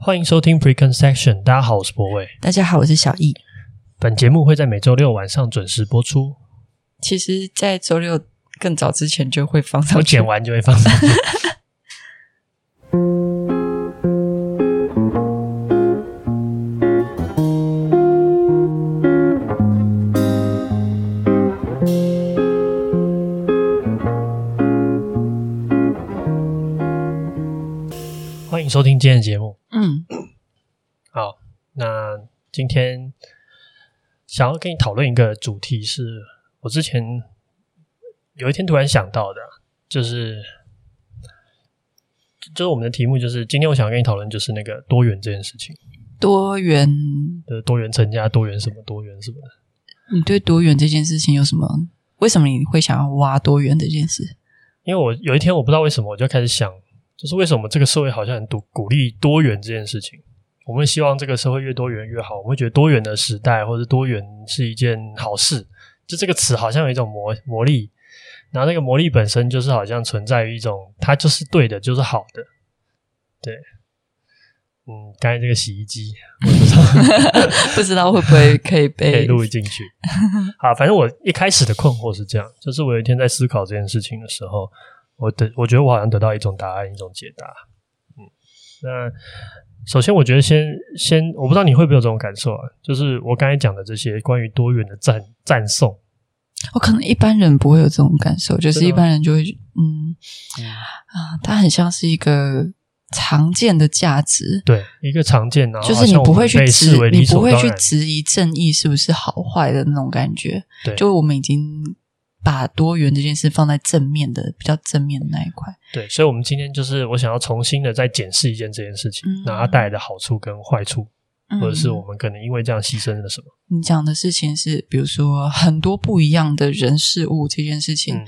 欢迎收听 Preconception，大家好，我是博伟。大家好，我是小易。本节目会在每周六晚上准时播出。其实，在周六更早之前就会放上去，我剪完就会放上去。欢迎收听今天的节目。嗯，好，那今天想要跟你讨论一个主题，是我之前有一天突然想到的，就是就是我们的题目，就是今天我想要跟你讨论，就是那个多元这件事情。多元的多元成家，多元什么，多元什么的。你对多元这件事情有什么？为什么你会想要挖多元这件事？因为我有一天我不知道为什么，我就开始想。就是为什么这个社会好像很鼓鼓励多元这件事情？我们希望这个社会越多元越好，我们会觉得多元的时代或者多元是一件好事。就这个词好像有一种魔魔力，然后那个魔力本身就是好像存在于一种，它就是对的，就是好的。对，嗯，刚才这个洗衣机，我不知道不知道会不会可以被 录进去。好，反正我一开始的困惑是这样，就是我有一天在思考这件事情的时候。我得，我觉得我好像得到一种答案，一种解答。嗯，那首先，我觉得先先，我不知道你会不会有这种感受啊？就是我刚才讲的这些关于多元的赞赞颂，我可能一般人不会有这种感受，就是一般人就会，嗯，嗯啊，它很像是一个常见的价值，对，一个常见的，就是你不会去质，你不会去质疑正义是不是好坏的那种感觉，对，就我们已经。把多元这件事放在正面的，比较正面的那一块。对，所以，我们今天就是我想要重新的再检视一件这件事情，那、嗯、它带来的好处跟坏处、嗯，或者是我们可能因为这样牺牲了什么。你讲的事情是，比如说很多不一样的人事物这件事情，嗯、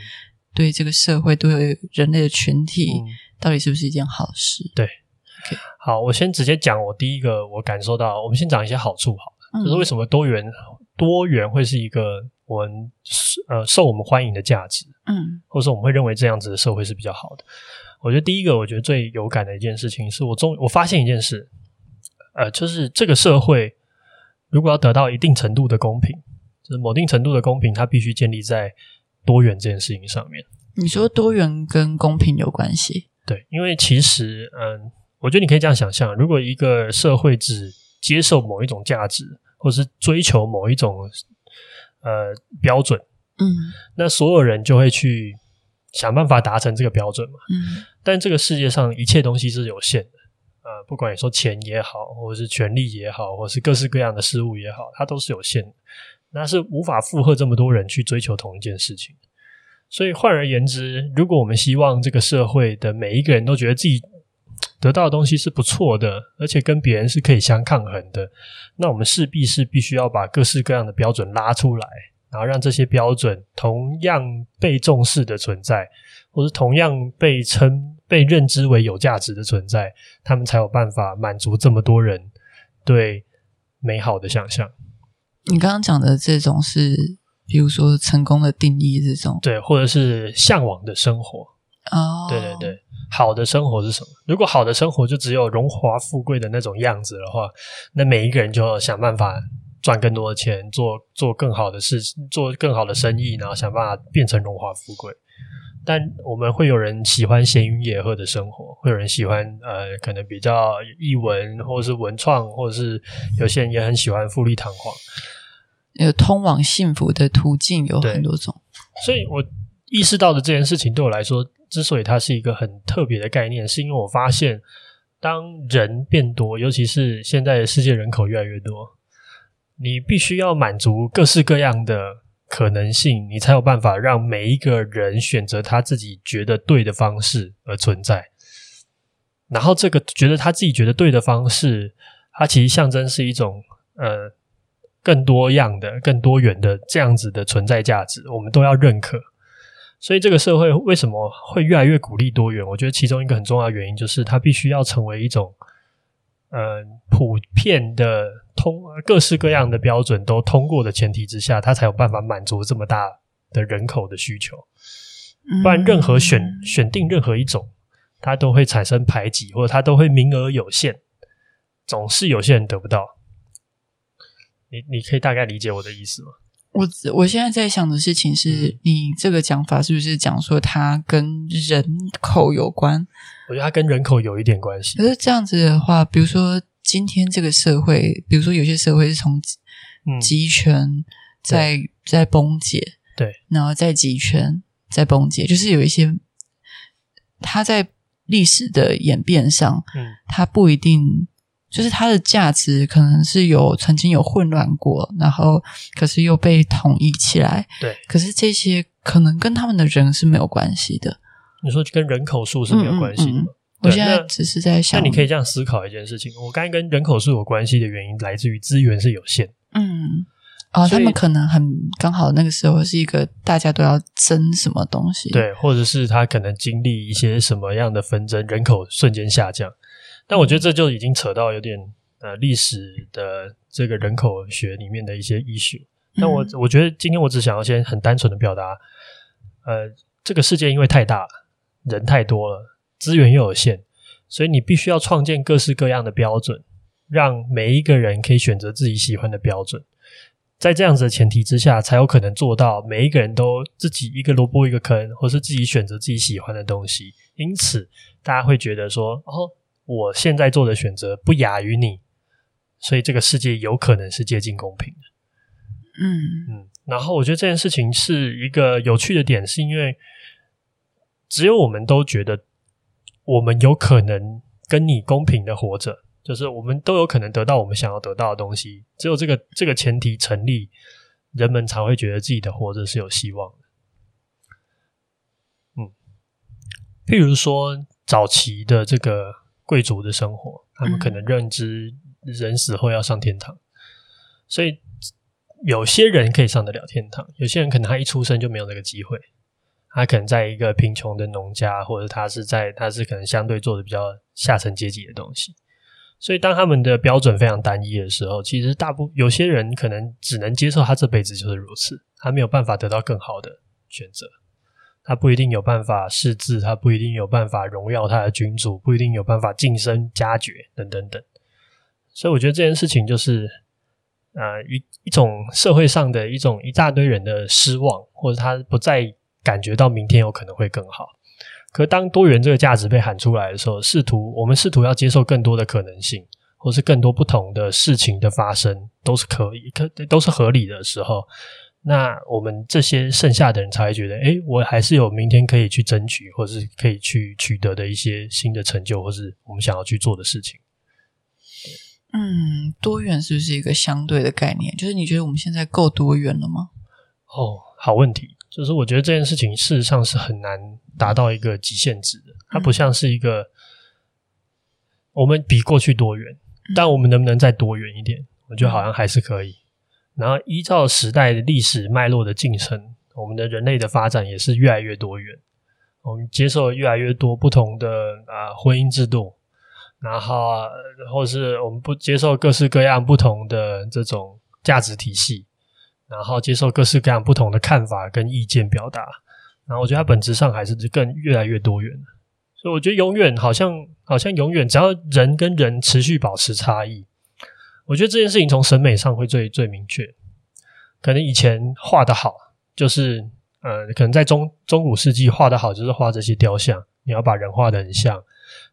对这个社会、对人类的群体、嗯，到底是不是一件好事？对，okay. 好，我先直接讲我第一个我感受到，我们先讲一些好处好了，就是为什么多元、嗯、多元会是一个。我们呃受我们欢迎的价值，嗯，或者说我们会认为这样子的社会是比较好的。我觉得第一个，我觉得最有感的一件事情，是我终我发现一件事，呃，就是这个社会如果要得到一定程度的公平，就是某定程度的公平，它必须建立在多元这件事情上面。你说多元跟公平有关系？对，因为其实，嗯，我觉得你可以这样想象，如果一个社会只接受某一种价值，或是追求某一种。呃，标准，嗯，那所有人就会去想办法达成这个标准嘛，嗯，但这个世界上一切东西是有限的，呃，不管你说钱也好，或者是权力也好，或者是各式各样的事物也好，它都是有限的，那是无法负荷这么多人去追求同一件事情。所以换而言之，如果我们希望这个社会的每一个人都觉得自己得到的东西是不错的，而且跟别人是可以相抗衡的。那我们势必是必须要把各式各样的标准拉出来，然后让这些标准同样被重视的存在，或是同样被称、被认知为有价值的存在，他们才有办法满足这么多人对美好的想象。你刚刚讲的这种是，比如说成功的定义这种，对，或者是向往的生活。哦，对对对。好的生活是什么？如果好的生活就只有荣华富贵的那种样子的话，那每一个人就要想办法赚更多的钱，做做更好的事，做更好的生意，然后想办法变成荣华富贵。但我们会有人喜欢闲云野鹤的生活，会有人喜欢呃，可能比较译文或者是文创，或者是有些人也很喜欢富丽堂皇。有通往幸福的途径有很多种，所以我意识到的这件事情对我来说。之所以它是一个很特别的概念，是因为我发现，当人变多，尤其是现在的世界人口越来越多，你必须要满足各式各样的可能性，你才有办法让每一个人选择他自己觉得对的方式而存在。然后这个觉得他自己觉得对的方式，它其实象征是一种呃更多样的、更多元的这样子的存在价值，我们都要认可。所以这个社会为什么会越来越鼓励多元？我觉得其中一个很重要的原因就是它必须要成为一种呃普遍的通各式各样的标准都通过的前提之下，它才有办法满足这么大的人口的需求。不然，任何选选定任何一种。它都会产生排挤，或者它都会名额有限，总是有些人得不到。你你可以大概理解我的意思吗？我我现在在想的事情是，你这个讲法是不是讲说它跟人口有关？我觉得它跟人口有一点关系。可是这样子的话，比如说今天这个社会，比如说有些社会是从集权在、嗯、在崩解，对，然后在集权在崩解，就是有一些它在。历史的演变上，嗯，它不一定就是它的价值，可能是有曾经有混乱过，然后可是又被统一起来。对，可是这些可能跟他们的人是没有关系的。你说跟人口数是没有关系的吗？嗯嗯嗯，我现在只是在想，那你可以这样思考一件事情：我刚才跟人口数有关系的原因，来自于资源是有限。嗯。哦，他们可能很刚好那个时候是一个大家都要争什么东西，对，或者是他可能经历一些什么样的纷争，人口瞬间下降。但我觉得这就已经扯到有点呃历史的这个人口学里面的一些 issue。但我我觉得今天我只想要先很单纯的表达，呃，这个世界因为太大了，人太多了，资源又有限，所以你必须要创建各式各样的标准，让每一个人可以选择自己喜欢的标准。在这样子的前提之下，才有可能做到每一个人都自己一个萝卜一个坑，或是自己选择自己喜欢的东西。因此，大家会觉得说：“哦，我现在做的选择不亚于你，所以这个世界有可能是接近公平的。”嗯嗯。然后，我觉得这件事情是一个有趣的点，是因为只有我们都觉得我们有可能跟你公平的活着。就是我们都有可能得到我们想要得到的东西，只有这个这个前提成立，人们才会觉得自己的活着是有希望的。嗯，譬如说早期的这个贵族的生活，他们可能认知人死后要上天堂，所以有些人可以上得了天堂，有些人可能他一出生就没有那个机会，他可能在一个贫穷的农家，或者他是在他是可能相对做的比较下层阶级的东西。所以，当他们的标准非常单一的时候，其实大部有些人可能只能接受他这辈子就是如此，他没有办法得到更好的选择，他不一定有办法识字，他不一定有办法荣耀他的君主，不一定有办法晋升加爵等等等。所以，我觉得这件事情就是，呃，一一种社会上的一种一大堆人的失望，或者他不再感觉到明天有可能会更好。可当多元这个价值被喊出来的时候，试图我们试图要接受更多的可能性，或是更多不同的事情的发生，都是可以，可都是合理的时候，那我们这些剩下的人才会觉得，哎，我还是有明天可以去争取，或是可以去取得的一些新的成就，或是我们想要去做的事情。嗯，多元是不是一个相对的概念？就是你觉得我们现在够多元了吗？哦，好问题。就是我觉得这件事情事实上是很难达到一个极限值的，它不像是一个我们比过去多元，但我们能不能再多元一点？我觉得好像还是可以。然后依照时代的历史脉络的进程，我们的人类的发展也是越来越多元，我们接受越来越多不同的啊、婚姻制度，然后或是我们不接受各式各样不同的这种价值体系。然后接受各式各样不同的看法跟意见表达，然后我觉得它本质上还是更越来越多元。所以我觉得永远好像好像永远，只要人跟人持续保持差异，我觉得这件事情从审美上会最最明确。可能以前画得好，就是呃，可能在中中古世纪画得好，就是画这些雕像，你要把人画得很像，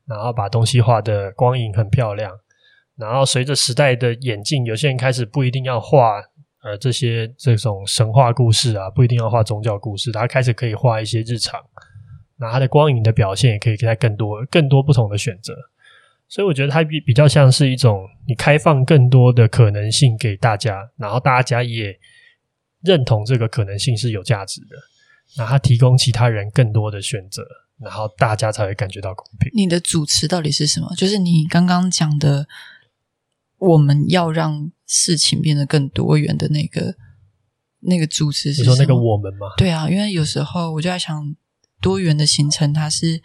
然后把东西画得光影很漂亮。然后随着时代的演进，有些人开始不一定要画。呃，这些这种神话故事啊，不一定要画宗教故事，他开始可以画一些日常，那他的光影的表现也可以给他更多更多不同的选择，所以我觉得它比比较像是一种你开放更多的可能性给大家，然后大家也认同这个可能性是有价值的，那它提供其他人更多的选择，然后大家才会感觉到公平。你的主持到底是什么？就是你刚刚讲的，我们要让事情变得更多元的那个那个主持是什么？你说那个我们吗？对啊，因为有时候我就在想，多元的形成，它是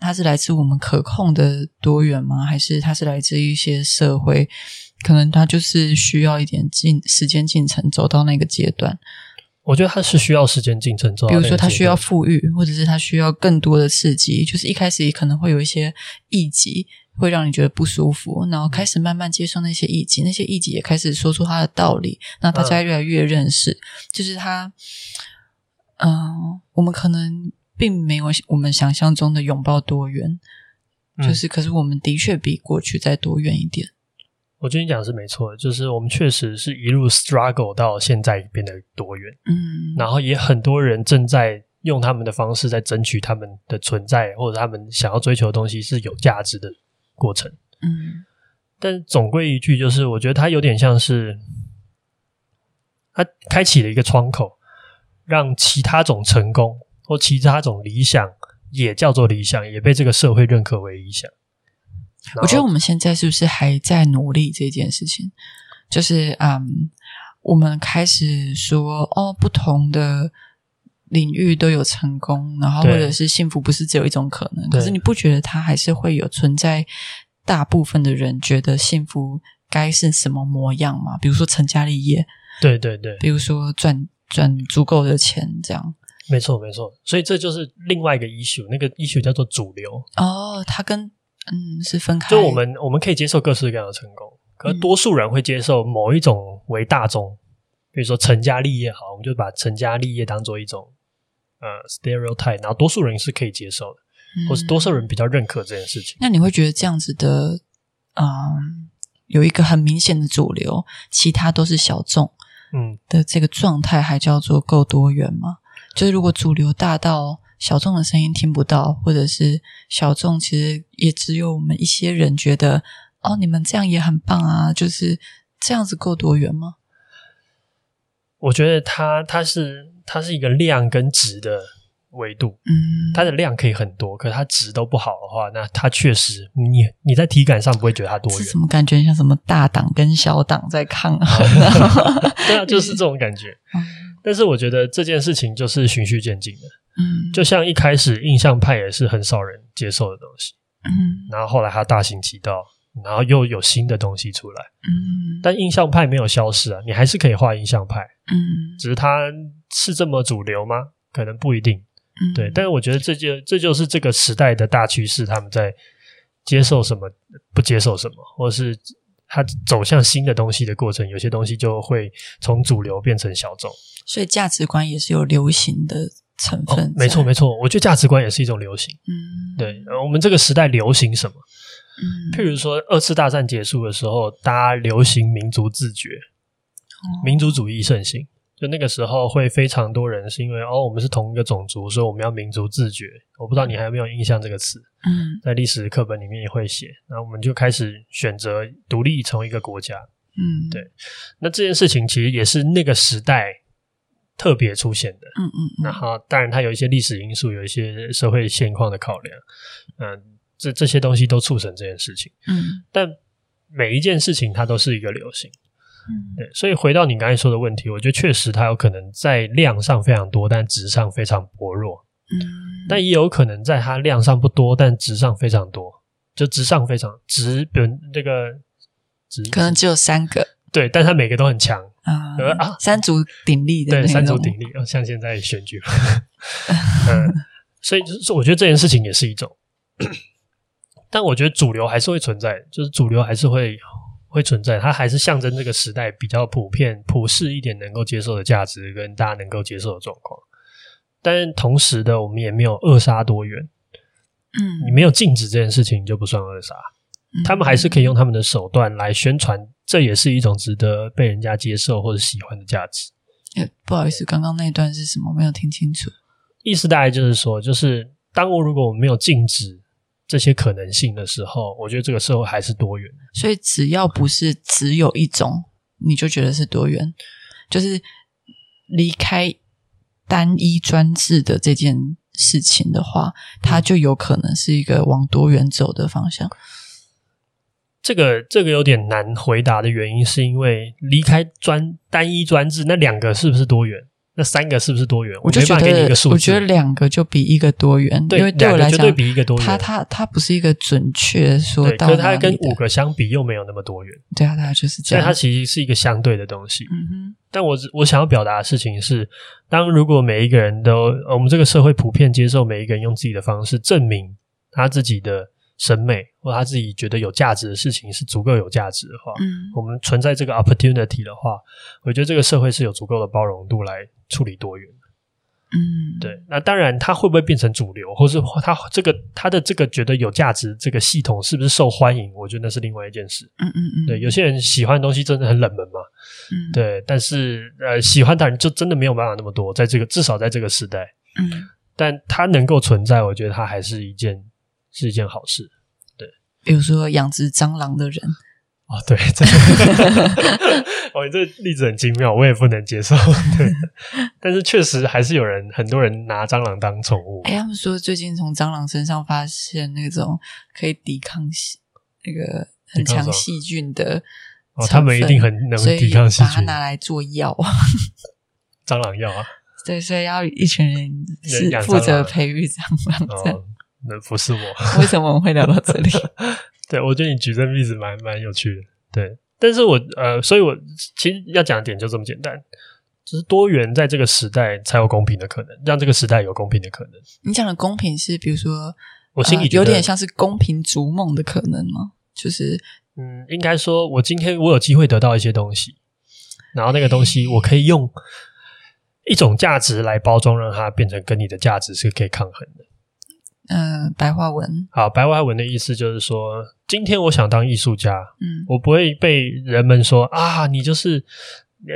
它是来自我们可控的多元吗？还是它是来自一些社会？可能它就是需要一点进时间进程走到那个阶段。我觉得它是需要时间进程走到那个阶段。比如说，它需要富裕，或者是它需要更多的刺激。就是一开始也可能会有一些异己，会让你觉得不舒服，然后开始慢慢接受那些异己，那些异己也开始说出他的道理，那大家越来越认识。嗯、就是他，嗯、呃，我们可能并没有我们想象中的拥抱多元，就是，可是我们的确比过去再多元一点。我觉得你讲的是没错的，就是我们确实是一路 struggle 到现在变得多元，嗯，然后也很多人正在用他们的方式在争取他们的存在，或者他们想要追求的东西是有价值的过程，嗯，但总归一句，就是我觉得它有点像是，它开启了一个窗口，让其他种成功或其他种理想也叫做理想，也被这个社会认可为理想。我觉得我们现在是不是还在努力这件事情？就是嗯，我们开始说哦，不同的领域都有成功，然后或者是幸福不是只有一种可能。可是你不觉得它还是会有存在？大部分的人觉得幸福该是什么模样吗？比如说成家立业，对对对，比如说赚赚足够的钱，这样。没错没错，所以这就是另外一个 issue，那个 issue 叫做主流。哦，它跟。嗯，是分开。就我们我们可以接受各式各样的成功，可是多数人会接受某一种为大众，嗯、比如说成家立业，好，我们就把成家立业当做一种呃 stereotype，然后多数人是可以接受的，嗯、或是多数人比较认可这件事情。那你会觉得这样子的，嗯，有一个很明显的主流，其他都是小众，嗯的这个状态，还叫做够多元吗？就是如果主流大到。小众的声音听不到，或者是小众其实也只有我们一些人觉得哦，你们这样也很棒啊，就是这样子够多元吗？我觉得它它是它是一个量跟值的维度，嗯，它的量可以很多，可是它值都不好的话，那它确实你你在体感上不会觉得它多元，是什么感觉？像什么大党跟小党在抗衡？对啊，就是这种感觉。嗯，但是我觉得这件事情就是循序渐进的。嗯，就像一开始印象派也是很少人接受的东西，嗯，然后后来它大行其道，然后又有新的东西出来，嗯，但印象派没有消失啊，你还是可以画印象派，嗯，只是它是这么主流吗？可能不一定，嗯，对，但是我觉得这就这就是这个时代的大趋势，他们在接受什么，不接受什么，或者是它走向新的东西的过程，有些东西就会从主流变成小众，所以价值观也是有流行的。成分、哦、没错没错，我觉得价值观也是一种流行。嗯，对，我们这个时代流行什么？嗯，譬如说二次大战结束的时候，大家流行民族自觉，哦、民族主义盛行。就那个时候会非常多人是因为哦，我们是同一个种族，所以我们要民族自觉。我不知道你还有没有印象这个词？嗯，在历史课本里面也会写。然后我们就开始选择独立成为一个国家。嗯，对。那这件事情其实也是那个时代。特别出现的，嗯嗯，然后当然它有一些历史因素，有一些社会现况的考量，嗯、呃，这这些东西都促成这件事情，嗯，但每一件事情它都是一个流行，嗯，对，所以回到你刚才说的问题，我觉得确实它有可能在量上非常多，但质上非常薄弱，嗯，但也有可能在它量上不多，但质上非常多，就质上非常值，比如这个值可能只有三个，对，但它每个都很强。啊、呃、啊！三足鼎立的，对，三足鼎立，像现在选举，嗯，所以就是我觉得这件事情也是一种，但我觉得主流还是会存在，就是主流还是会会存在，它还是象征这个时代比较普遍、普世一点能够接受的价值跟大家能够接受的状况。但同时的，我们也没有扼杀多元，嗯，你没有禁止这件事情，就不算扼杀，嗯、他们还是可以用他们的手段来宣传。这也是一种值得被人家接受或者喜欢的价值。欸，不好意思，刚刚那一段是什么？没有听清楚。意思大概就是说，就是当我如果我没有禁止这些可能性的时候，我觉得这个社会还是多元。所以只要不是只有一种，你就觉得是多元。就是离开单一专制的这件事情的话，它就有可能是一个往多元走的方向。这个这个有点难回答的原因，是因为离开专单一专制，那两个是不是多元？那三个是不是多元？我就觉得，我没办法给你一个数字。我觉得两个就比一个多元，对，因为对我来讲，对比一个多元。它它它不是一个准确说到，可是它跟五个相比又没有那么多元。对啊，它就是这样。所以它其实是一个相对的东西。嗯哼。但我我想要表达的事情是，当如果每一个人都，我们这个社会普遍接受每一个人用自己的方式证明他自己的。审美或他自己觉得有价值的事情是足够有价值的话，嗯，我们存在这个 opportunity 的话，我觉得这个社会是有足够的包容度来处理多元。嗯，对。那当然，它会不会变成主流，或是他这个他的这个觉得有价值这个系统是不是受欢迎？我觉得那是另外一件事。嗯嗯嗯。对，有些人喜欢的东西真的很冷门嘛。嗯。对，但是呃，喜欢的人就真的没有办法那么多，在这个至少在这个时代。嗯。但它能够存在，我觉得它还是一件。是一件好事，对。比如说养殖蟑螂的人，哦，对，这 哦，你这例子很精妙，我也不能接受。对，但是确实还是有人，很多人拿蟑螂当宠物。哎，他们说最近从蟑螂身上发现那种可以抵抗细那个很强细菌的，哦，他们一定很能抵抗细菌，把它拿来做药，蟑螂药啊。对，所以要一群人是负责培育蟑螂的。那不是我，为什么我们会聊到这里？对，我觉得你举这个例子蛮蛮有趣的。对，但是我呃，所以我其实要讲的点就这么简单，就是多元在这个时代才有公平的可能，让这个时代有公平的可能。你讲的公平是，比如说，我心里、呃、有点像是公平逐梦的可能吗？就是，嗯，应该说，我今天我有机会得到一些东西，然后那个东西我可以用一种价值来包装，让它变成跟你的价值是可以抗衡的。嗯、呃，白话文。好，白话文的意思就是说，今天我想当艺术家，嗯，我不会被人们说啊，你就是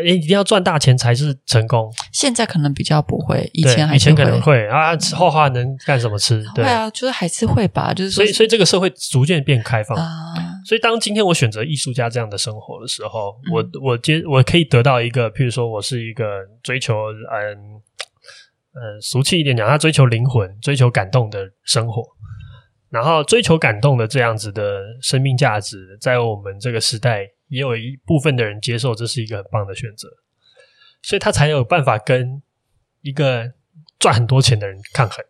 你一定要赚大钱才是成功。现在可能比较不会，以前还以前可能会啊，画画能干什么吃？对啊，就是还是会吧，就是所以所以这个社会逐渐变开放啊。所以当今天我选择艺术家这样的生活的时候，嗯、我我接我可以得到一个，譬如说我是一个追求嗯。呃，俗气一点讲，他追求灵魂、追求感动的生活，然后追求感动的这样子的生命价值，在我们这个时代，也有一部分的人接受这是一个很棒的选择，所以他才有办法跟一个赚很多钱的人抗衡，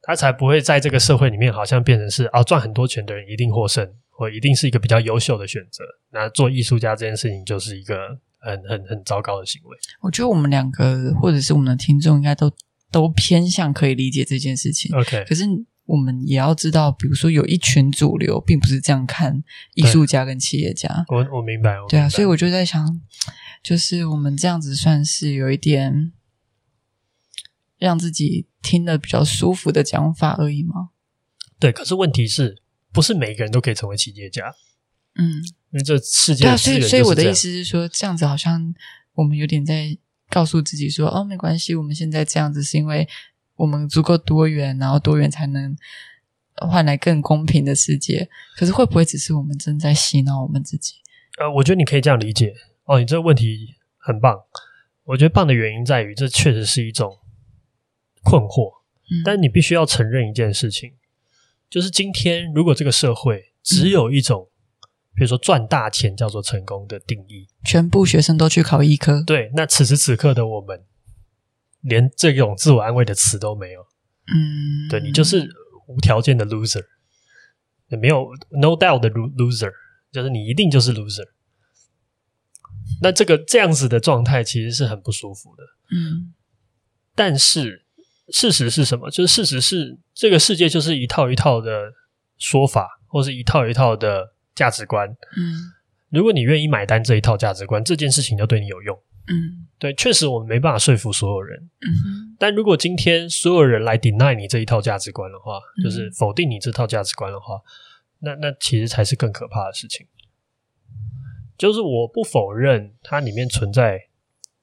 他才不会在这个社会里面好像变成是啊，赚很多钱的人一定获胜，或一定是一个比较优秀的选择。那做艺术家这件事情就是一个。很很很糟糕的行为。我觉得我们两个或者是我们的听众应该都都偏向可以理解这件事情。OK，可是我们也要知道，比如说有一群主流并不是这样看艺术家跟企业家。我我明白，我明白。对啊，所以我就在想，就是我们这样子算是有一点让自己听得比较舒服的讲法而已吗？对，可是问题是不是每个人都可以成为企业家？嗯。因为这世界。对啊，所以所以我的意思是说，这样子好像我们有点在告诉自己说，哦，没关系，我们现在这样子是因为我们足够多元，然后多元才能换来更公平的世界。可是会不会只是我们正在洗脑我们自己？呃，我觉得你可以这样理解。哦，你这个问题很棒。我觉得棒的原因在于，这确实是一种困惑。嗯，但你必须要承认一件事情，就是今天如果这个社会只有一种。比如说赚大钱叫做成功的定义，全部学生都去考医科。对，那此时此刻的我们，连这种自我安慰的词都没有。嗯，对，你就是无条件的 loser，也没有 no doubt 的 loser，就是你一定就是 loser。那这个这样子的状态其实是很不舒服的。嗯，但是事实是什么？就是事实是这个世界就是一套一套的说法，或是一套一套的。价值观，嗯，如果你愿意买单这一套价值观，这件事情就对你有用，嗯，对，确实我们没办法说服所有人，嗯哼，但如果今天所有人来 deny 你这一套价值观的话，嗯，就是否定你这套价值观的话，那那其实才是更可怕的事情。就是我不否认它里面存在，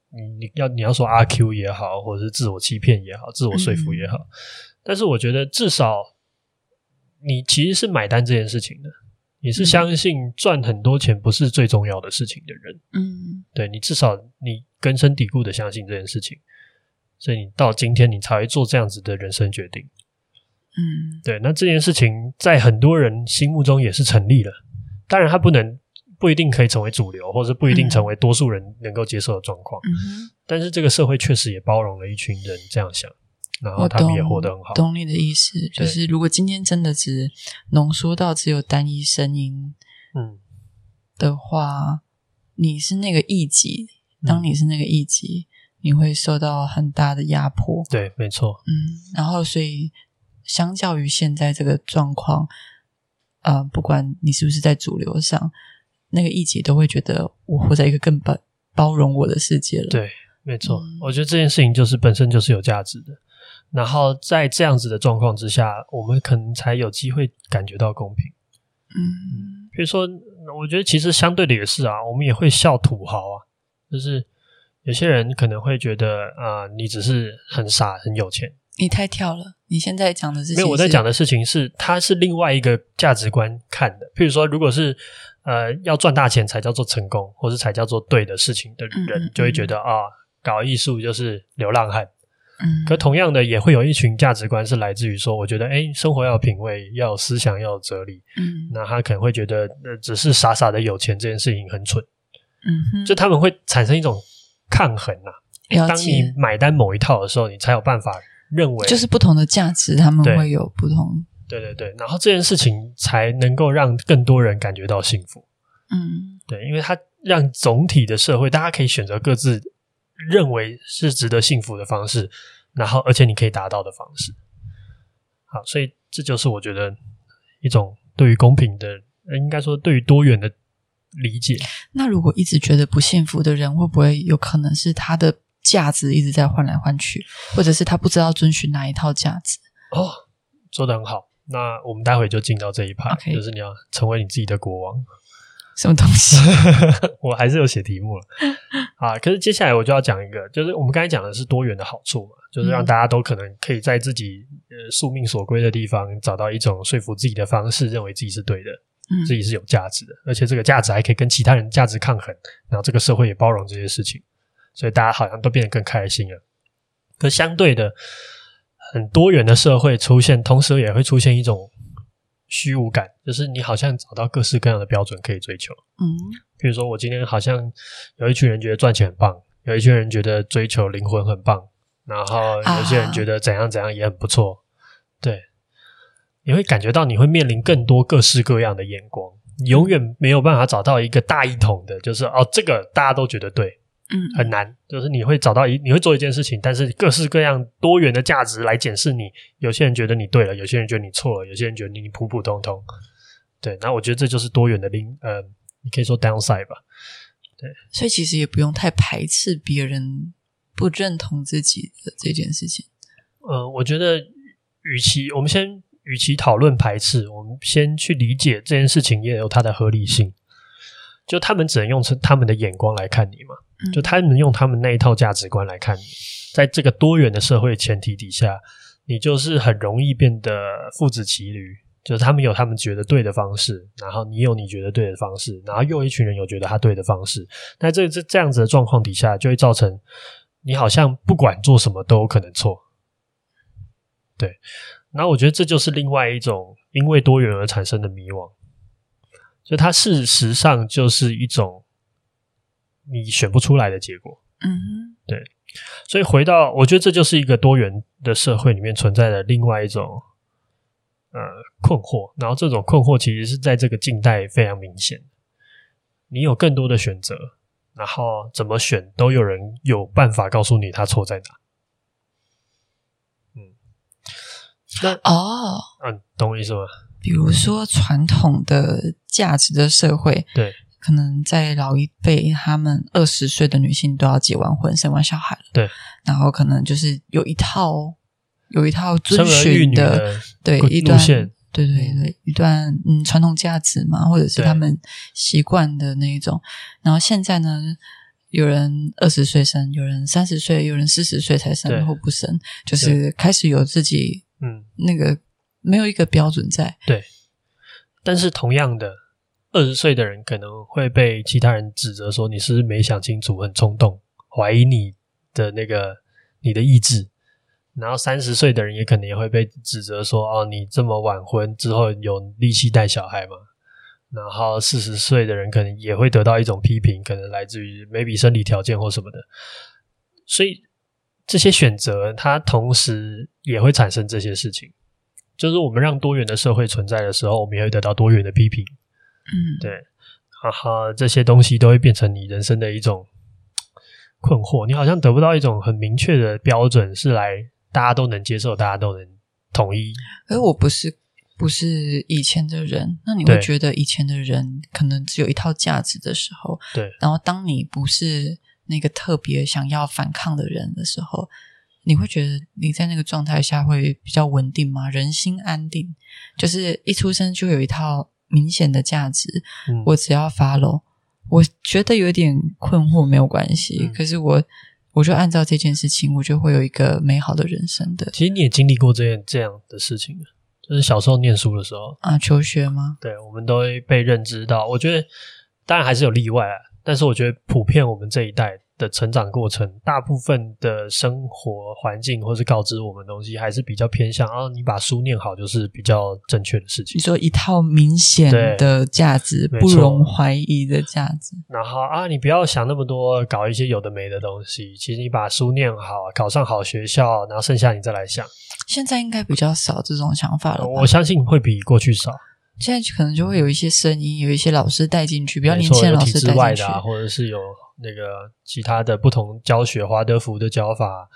你你要你要说阿 Q 也好，或者是自我欺骗也好，自我说服也好，嗯，但是我觉得至少你其实是买单这件事情的。你是相信赚很多钱不是最重要的事情的人，嗯，对，你至少你根深蒂固的相信这件事情，所以你到今天你才会做这样子的人生决定。嗯，对。那这件事情在很多人心目中也是成立了，当然他不能不一定可以成为主流，或者不一定成为多数人能够接受的状况。嗯，但是这个社会确实也包容了一群人这样想，然后他们也活得很好。懂，懂你的意思，就是如果今天真的只浓缩到只有单一声音，嗯的话，你是那个异己。当你是那个异己，你会受到很大的压迫。对，没错。嗯，然后所以相较于现在这个状况，呃，不管你是不是在主流上，那个异己都会觉得我活在一个更包包容我的世界了。对，没错。嗯，我觉得这件事情就是本身就是有价值的。然后在这样子的状况之下，我们可能才有机会感觉到公平。嗯，比如说，我觉得其实相对的也是啊，我们也会笑土豪啊。就是有些人可能会觉得啊、呃，你只是很傻很有钱，你太跳了。你现在讲的是，没有，我在讲的事情是，他是另外一个价值观看的。譬如说，如果是呃要赚大钱才叫做成功，或是才叫做对的事情的人，嗯嗯、就会觉得啊、哦，搞艺术就是流浪汉。嗯，可同样的，也会有一群价值观是来自于说，我觉得诶生活要有品味，要有思想，要有哲理。嗯，那他可能会觉得，呃，只是傻傻的有钱这件事情很蠢。嗯哼，就他们会产生一种抗衡呐、啊。当你买单某一套的时候，你才有办法认为，就是不同的价值，他们会有不同。对对对，然后这件事情才能够让更多人感觉到幸福。嗯，对，因为它让总体的社会，大家可以选择各自认为是值得幸福的方式，然后而且你可以达到的方式。好，所以这就是我觉得一种对于公平的，应该说对于多元的。理解。那如果一直觉得不幸福的人，会不会有可能是他的价值一直在换来换去，或者是他不知道遵循哪一套价值？哦，说得很好。那我们待会就进到这一趴，Okay. 就是你要成为你自己的国王。什么东西？我还是有写题目了 啊。可是接下来我就要讲一个，就是我们刚才讲的是多元的好处嘛，就是让大家都可能可以在自己呃宿命所归的地方找到一种说服自己的方式，认为自己是对的。自己是有价值的，而且这个价值还可以跟其他人价值抗衡，然后这个社会也包容这些事情，所以大家好像都变得更开心了。可相对的，很多元的社会出现，同时也会出现一种虚无感，就是你好像找到各式各样的标准可以追求。嗯，比如说我今天好像有一群人觉得赚钱很棒，有一群人觉得追求灵魂很棒，然后有些人觉得怎样怎样也很不错，对。你会感觉到你会面临更多各式各样的眼光，你永远没有办法找到一个大一统的，就是哦，这个大家都觉得对，嗯，很难。就是你会找到一，你会做一件事情，但是各式各样多元的价值来检视你。有些人觉得你对了，有些人觉得你错了，有些人觉得你普普通通。对，那我觉得这就是多元的另呃，你可以说 downside 吧。对，所以其实也不用太排斥别人不认同自己的这件事情。呃，我觉得，与其我们先。与其讨论排斥，我们先去理解这件事情也有它的合理性。就他们只能用他们的眼光来看你嘛，就他们用他们那一套价值观来看。在这个多元的社会前提底下，你就是很容易变得父子骑驴。就是他们有他们觉得对的方式，然后你有你觉得对的方式，然后又一群人有觉得他对的方式。那这这这样子的状况底下，就会造成你好像不管做什么都有可能错。对。然后我觉得这就是另外一种因为多元而产生的迷惘，就它事实上就是一种你选不出来的结果。嗯，对。所以回到，我觉得这就是一个多元的社会里面存在的另外一种呃困惑。然后这种困惑其实是在这个近代非常明显。你有更多的选择，然后怎么选都有人有办法告诉你他错在哪。那哦，嗯，懂我意思吗？比如说传统的价值的社会，对，可能在老一辈，他们二十岁的女性都要结完婚、生完小孩了，对，然后可能就是有一套有一套遵循的，的对一段，对对对，一段嗯传统价值嘛，或者是他们习惯的那一种。然后现在呢，有人二十岁生，有人三十岁，有人四十岁才生或不生，就是开始有自己。嗯，那个没有一个标准在。对，但是同样的，二十岁的人可能会被其他人指责说，你是不是没想清楚，很冲动，怀疑你的那个，你的意志。然后三十岁的人也可能也会被指责说：“哦，你这么晚婚之后有力气带小孩吗？”然后四十岁的人可能也会得到一种批评，可能来自于 maybe 生理条件或什么的。所以这些选择，它同时也会产生这些事情。就是我们让多元的社会存在的时候，我们也会得到多元的批评。嗯，对，哈哈，这些东西都会变成你人生的一种困惑。你好像得不到一种很明确的标准，是来。大家都能接受，大家都能统一。而我不是不是以前的人，那你会觉得以前的人可能只有一套价值的时候，对。然后当你不是那个特别想要反抗的人的时候，你会觉得你在那个状态下会比较稳定吗？人心安定，就是一出生就有一套明显的价值，嗯、我只要 follow，我觉得有点困惑，没有关系。嗯、可是我。我就按照这件事情，我就会有一个美好的人生的。其实你也经历过这样这样的事情，就是小时候念书的时候啊，求学吗？对，我们都会被认知到。我觉得当然还是有例外啊，但是我觉得普遍我们这一代。的成长过程，大部分的生活环境或是告知我们东西，还是比较偏向啊，你把书念好就是比较正确的事情。你说一套明显的价值，不容怀疑的价值。然后啊，你不要想那么多，搞一些有的没的东西。其实你把书念好，考上好学校，然后剩下你再来想。现在应该比较少这种想法了吧？我相信会比过去少。现在可能就会有一些声音，有一些老师带进去，比较年轻的老师带进去，外的啊，或者是有。那个其他的不同教学，华德福的教法，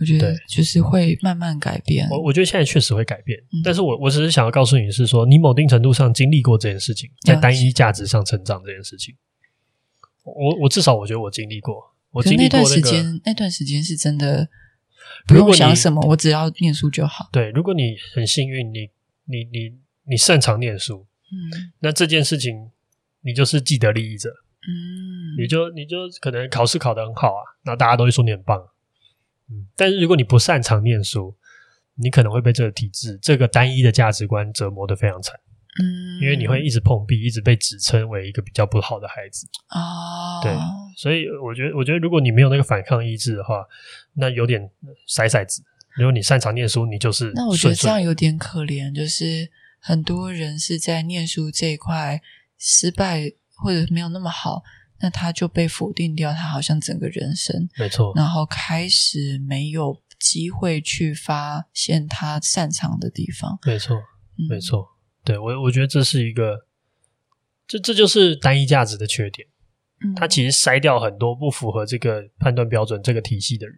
我觉得就是会慢慢改变。我我觉得现在确实会改变，嗯、但是我我只是想要告诉你是说，你某定程度上经历过这件事情，在单一价值上成长这件事情，我我至少我觉得我经历过，我经历过、那个、那段时间，那段时间是真的不用想什么，我只要念书就好。对，如果你很幸运，你你你你擅长念书，嗯，那这件事情你就是既得利益者。嗯，你就你就可能考试考得很好啊，那大家都会说你很棒。嗯，但是如果你不擅长念书，你可能会被这个体制、这个单一的价值观折磨得非常惨。嗯，因为你会一直碰壁，一直被指称为一个比较不好的孩子。哦，对，所以我觉得，我觉得如果你没有那个反抗意志的话，那有点塞塞子。如果你擅长念书，你就是那我觉得这样有点可怜，就是很多人是在念书这一块失败。或者没有那么好，那他就被否定掉，他好像整个人生没错，然后开始没有机会去发现他擅长的地方。没错，没错，嗯、对我我觉得这是一个，这这就是单一价值的缺点。嗯，他其实筛掉很多不符合这个判断标准、这个体系的人，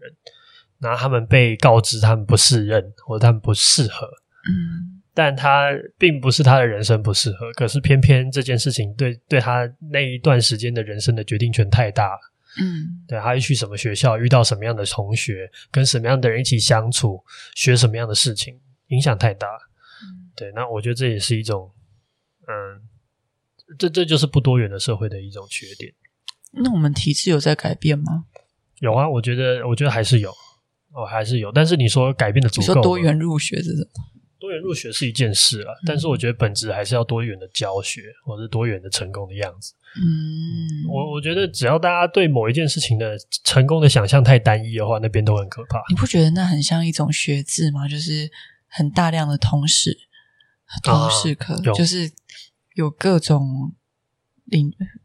然后他们被告知他们不适任或者他们不适合。嗯。但他并不是他的人生不适合，可是偏偏这件事情对对他那一段时间的人生的决定权太大了。嗯，对，他要去什么学校，遇到什么样的同学，跟什么样的人一起相处，学什么样的事情，影响太大。嗯，对，那我觉得这也是一种，嗯，这这就是不多元的社会的一种缺点。那我们体制有在改变吗？有啊，我觉得，我觉得还是有，哦，还是有。但是你说改变的足够？你说多元入学这种。多元入学是一件事啊，但是我觉得本质还是要多元的教学，或者是多元的成功的样子。嗯，我我觉得只要大家对某一件事情的成功的想象太单一的话，那边都很可怕。你不觉得那很像一种学制吗？就是很大量的通识，通识课，啊，就是有各种。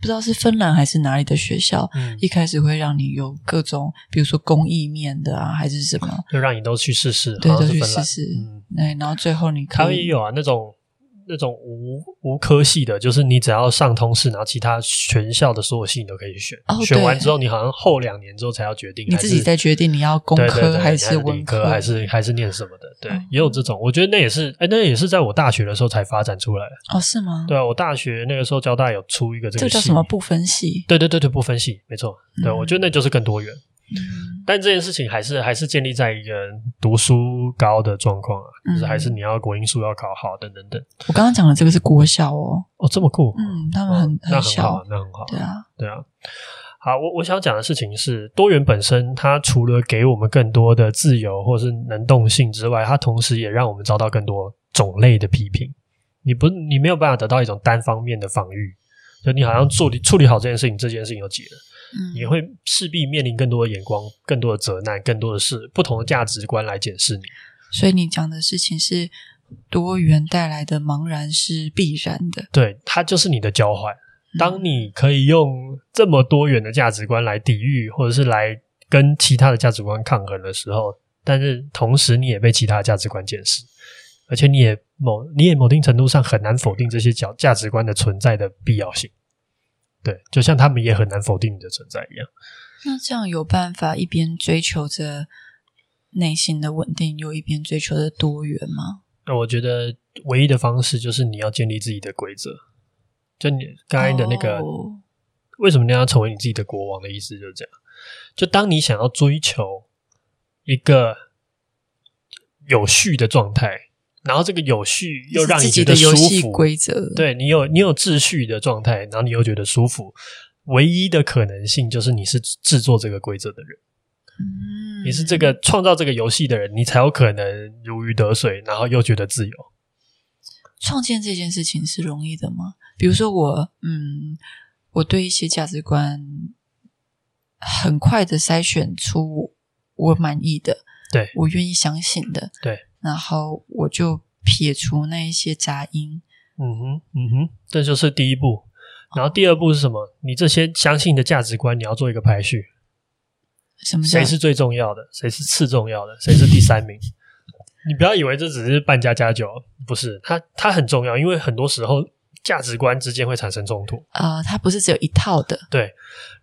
不知道是芬兰还是哪里的学校，嗯，一开始会让你有各种，比如说工艺面的啊，还是什么，就让你都去试试，对，都去试试，嗯，对，然后最后你可以，也有啊那种。那种无无科系的，就是你只要上通识，然后其他全校的所有系你都可以选。哦、选完之后，你好像后两年之后才要决定，你自己再决定你要工科还是文科，还是还是念什么的。对，嗯、也有这种。我觉得那也是，哎，那也是在我大学的时候才发展出来的。哦，是吗？对啊，我大学那个时候交大有出一个这个系，这个叫什么不分系？对对对对，不分系，没错。对，我觉得那就是更多元。嗯，但这件事情还是还是建立在一个读书高的状况啊，嗯、就是还是你要国英数要考好，等等等。我刚刚讲的这个是国小哦，哦这么酷，嗯，他们很、哦、很小，那很好，对啊，对啊。好，我我想讲的事情是，多元本身它除了给我们更多的自由或是能动性之外，它同时也让我们遭到更多种类的批评。你不，你没有办法得到一种单方面的防御，就你好像处理处理好这件事情，这件事情就解了。嗯，你会势必面临更多的眼光、更多的责难、更多的事，不同的价值观来检视你。所以你讲的事情是多元带来的茫然是必然的，对，它就是你的交换。当你可以用这么多元的价值观来抵御，或者是来跟其他的价值观抗衡的时候，但是同时你也被其他的价值观检视，而且你也某你也某定程度上很难否定这些价价值观的存在的必要性。对，就像他们也很难否定你的存在一样。那这样有办法一边追求着内心的稳定，又一边追求着多元吗？那我觉得唯一的方式就是你要建立自己的规则。就你刚才的那个，oh. 为什么你要成为你自己的国王的意思就是这样。就当你想要追求一个有序的状态，然后这个有序又让你觉得舒服，游戏规则，对你有你有秩序的状态，然后你又觉得舒服，唯一的可能性就是你是制作这个规则的人，嗯，你是这个创造这个游戏的人，你才有可能如鱼得水，然后又觉得自由。创建这件事情是容易的吗？比如说我，嗯，我对一些价值观很快的筛选出我满意的，对，我愿意相信的，对，然后我就撇除那一些杂音。嗯哼，嗯哼，这就是第一步。然后第二步是什么？你这些相信的价值观，你要做一个排序。什么？谁是最重要的？谁是次重要的？谁是第三名？你不要以为这只是半家家酒，不是，它它很重要，因为很多时候。价值观之间会产生冲突啊、呃，它不是只有一套的。对，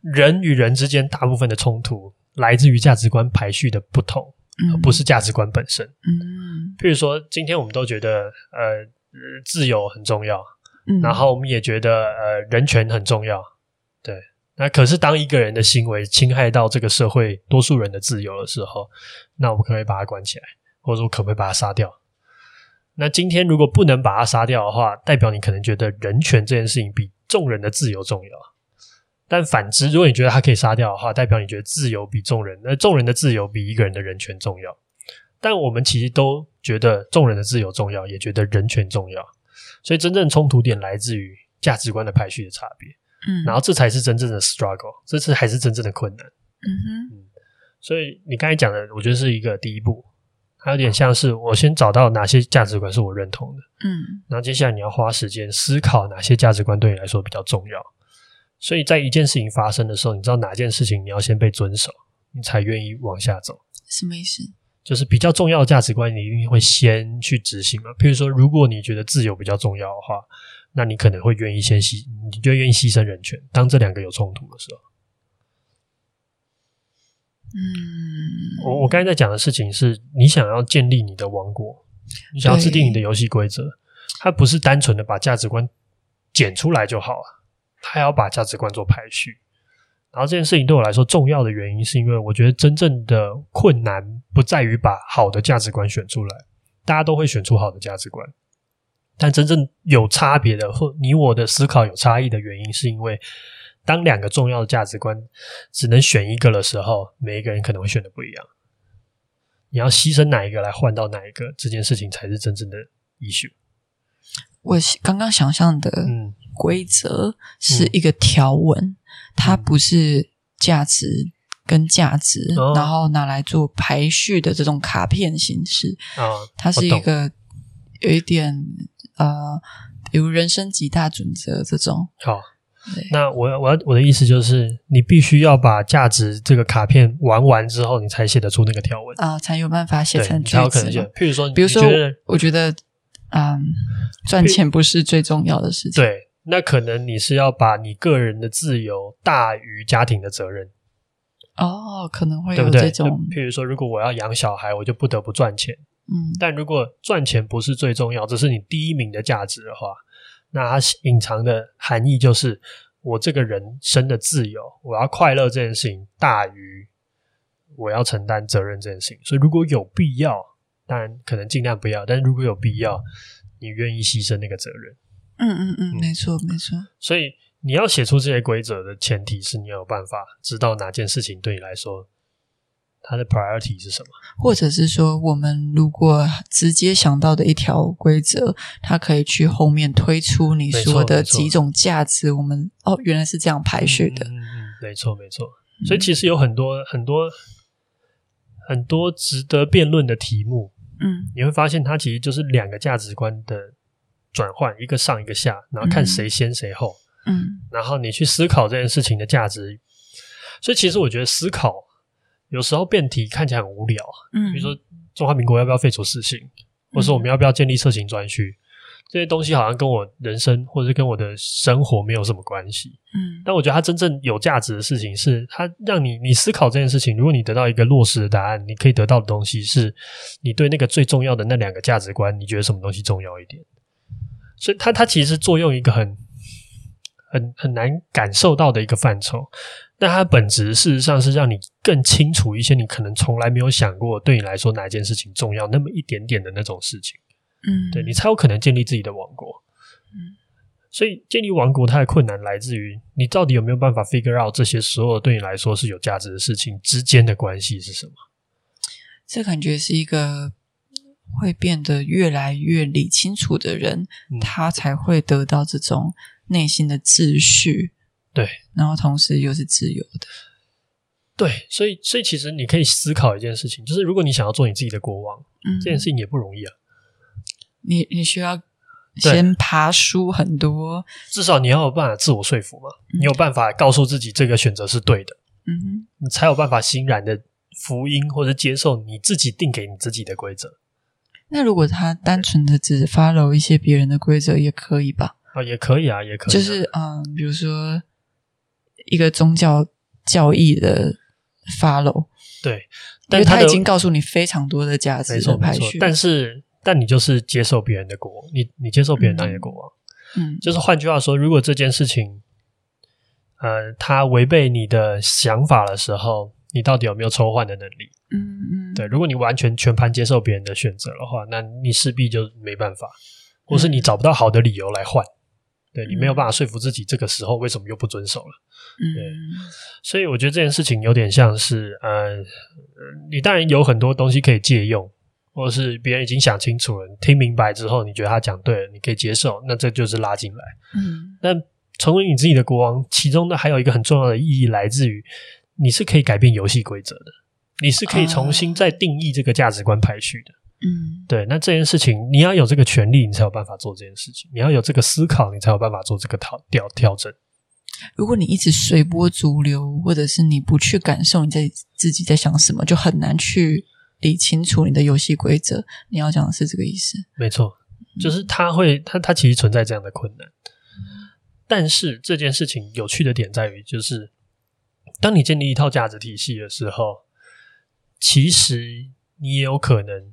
人与人之间大部分的冲突来自于价值观排序的不同，嗯、而不是价值观本身。嗯，譬如说，今天我们都觉得呃自由很重要，嗯，然后我们也觉得呃人权很重要，对。那可是当一个人的行为侵害到这个社会多数人的自由的时候，那我们可不可以把他关起来，或者说可不可以把他杀掉？那今天如果不能把他杀掉的话，代表你可能觉得人权这件事情比众人的自由重要。但反之，如果你觉得他可以杀掉的话，代表你觉得自由比众人，那众人的自由比一个人的人权重要。但我们其实都觉得众人的自由重要，也觉得人权重要。所以真正冲突点来自于价值观的排序的差别。嗯，然后这才是真正的 struggle，这次还是真正的困难。嗯哼，嗯，所以你刚才讲的，我觉得是一个第一步。还有点像是我先找到哪些价值观是我认同的，嗯，然后接下来你要花时间思考哪些价值观对你来说比较重要。所以在一件事情发生的时候，你知道哪件事情你要先被遵守，你才愿意往下走。什么意思？就是比较重要的价值观，你一定会先去执行嘛。譬如说，如果你觉得自由比较重要的话，那你可能会愿意先牺，你就愿意牺牲人权。当这两个有冲突的时候。嗯，我我刚才在讲的事情是你想要建立你的王国，你想要制定你的游戏规则，它不是单纯的把价值观剪出来就好了，他要把价值观做排序。然后这件事情对我来说重要的原因，是因为我觉得真正的困难不在于把好的价值观选出来，大家都会选出好的价值观，但真正有差别的或你我的思考有差异的原因，是因为。当两个重要的价值观只能选一个的时候，每一个人可能会选的不一样。你要牺牲哪一个来换到哪一个，这件事情才是真正的 issue。我刚刚想象的规则是一个条文，嗯、它不是价值跟价值，嗯、然后拿来做排序的这种卡片形式。它是一个有一点呃，比如人生几大准则这种。好。那我我要我的意思就是，你必须要把价值这个卡片玩完之后，你才写得出那个条文啊，才有办法写成句子。才有可能写。譬如说，比如说，我觉得，嗯，赚钱不是最重要的事情。对，那可能你是要把你个人的自由大于家庭的责任。哦，可能会有这种。譬如说，如果我要养小孩，我就不得不赚钱。嗯，但如果赚钱不是最重要，这是你第一名的价值的话。那它隐藏的含义就是，我这个人生的自由，我要快乐这件事情大于我要承担责任这件事情。所以如果有必要，当然可能尽量不要，但是如果有必要，你愿意牺牲那个责任。嗯嗯嗯，没错没错。所以你要写出这些规则的前提是你要有办法知道哪件事情对你来说。它的 priority 是什么？或者是说，我们如果直接想到的一条规则，它可以去后面推出你说的几种价值。我们哦，原来是这样排序的。嗯嗯，没错，没错。所以其实有很多很多很多值得辩论的题目。嗯，你会发现它其实就是两个价值观的转换，一个上一个下，然后看谁先谁后。嗯，然后你去思考这件事情的价值。所以其实我觉得思考有时候辩题看起来很无聊。嗯，比如说中华民国要不要废除死刑，或者说我们要不要建立色情专区。这些东西好像跟我人生或者是跟我的生活没有什么关系，嗯，但我觉得它真正有价值的事情是，它让你你思考这件事情。如果你得到一个落实的答案，你可以得到的东西是你对那个最重要的那两个价值观，你觉得什么东西重要一点？所以它它其实作用一个很很很难感受到的一个范畴，那它本质事实上是让你更清楚一些，你可能从来没有想过对你来说哪件事情重要那么一点点的那种事情。嗯，对，你才有可能建立自己的王国。嗯，所以建立王国它的困难来自于你到底有没有办法 figure out 这些所有对你来说是有价值的事情之间的关系是什么？这感觉是一个会变得越来越理清楚的人，嗯，他才会得到这种内心的秩序。对，然后同时又是自由的。对，所以所以其实你可以思考一件事情，就是如果你想要做你自己的国王，嗯，这件事情也不容易啊。你你需要先爬书很多，至少你要有办法自我说服嘛，嗯、你有办法告诉自己这个选择是对的，嗯哼，你才有办法欣然的福音或者接受你自己定给你自己的规则。那如果他单纯的只 follow 一些别人的规则也可以吧？啊，也可以啊，也可以、啊。就是嗯，比如说一个宗教教义的 follow，对，但是他已经告诉你非常多的价值的排序，但是。但你就是接受别人的国，你你接受别人当你的国王，嗯，就是换句话说，如果这件事情，呃，它违背你的想法的时候，你到底有没有抽换的能力？嗯嗯，对，如果你完全全盘接受别人的选择的话，那你势必就没办法，或是你找不到好的理由来换，对，你没有办法说服自己，这个时候为什么又不遵守了？对，所以我觉得这件事情有点像是，呃，你当然有很多东西可以借用。或者是别人已经想清楚了，你听明白之后，你觉得他讲对了，你可以接受，那这就是拉进来。嗯，那成为你自己的国王，其中呢还有一个很重要的意义，来自于你是可以改变游戏规则的，你是可以重新再定义这个价值观排序的。嗯，对，那这件事情你要有这个权利，你才有办法做这件事情；你要有这个思考，你才有办法做这个调调调整。如果你一直随波逐流，或者是你不去感受你在自己在想什么，就很难去。理清楚你的游戏规则，你要讲的是这个意思。没错，就是他会，他他其实存在这样的困难。但是这件事情有趣的点在于，就是当你建立一套价值体系的时候，其实你也有可能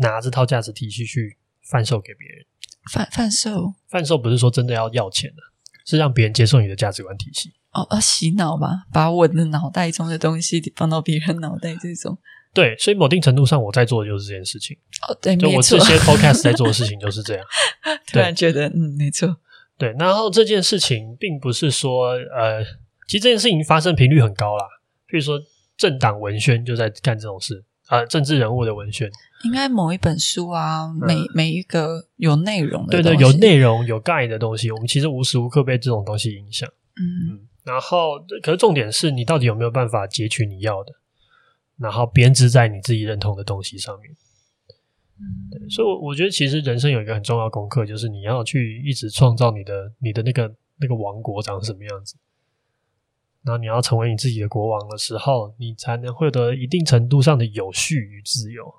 拿这套价值体系去贩售给别人。贩贩售？贩售不是说真的要要钱的，是让别人接受你的价值观体系。哦，要洗脑吧，把我的脑袋中的东西放到别人脑袋这种。对，所以某定程度上，我在做的就是这件事情。哦，对，就我这些 podcast 在做的事情就是这样。突然觉得，嗯，没错。对，然后这件事情并不是说，呃，其实这件事情发生频率很高啦。比如说，政党文宣就在干这种事啊，呃，政治人物的文宣，应该某一本书啊，每每一个有内容的，对对，有内容有 guide 的东西，我们其实无时无刻被这种东西影响。嗯嗯，然后，可是重点是你到底有没有办法截取你要的？然后编织在你自己认同的东西上面，嗯，对，所以，我我觉得其实人生有一个很重要功课，就是你要去一直创造你的你的那个那个王国长什么样子。然后你要成为你自己的国王的时候，你才能获得一定程度上的有序与自由。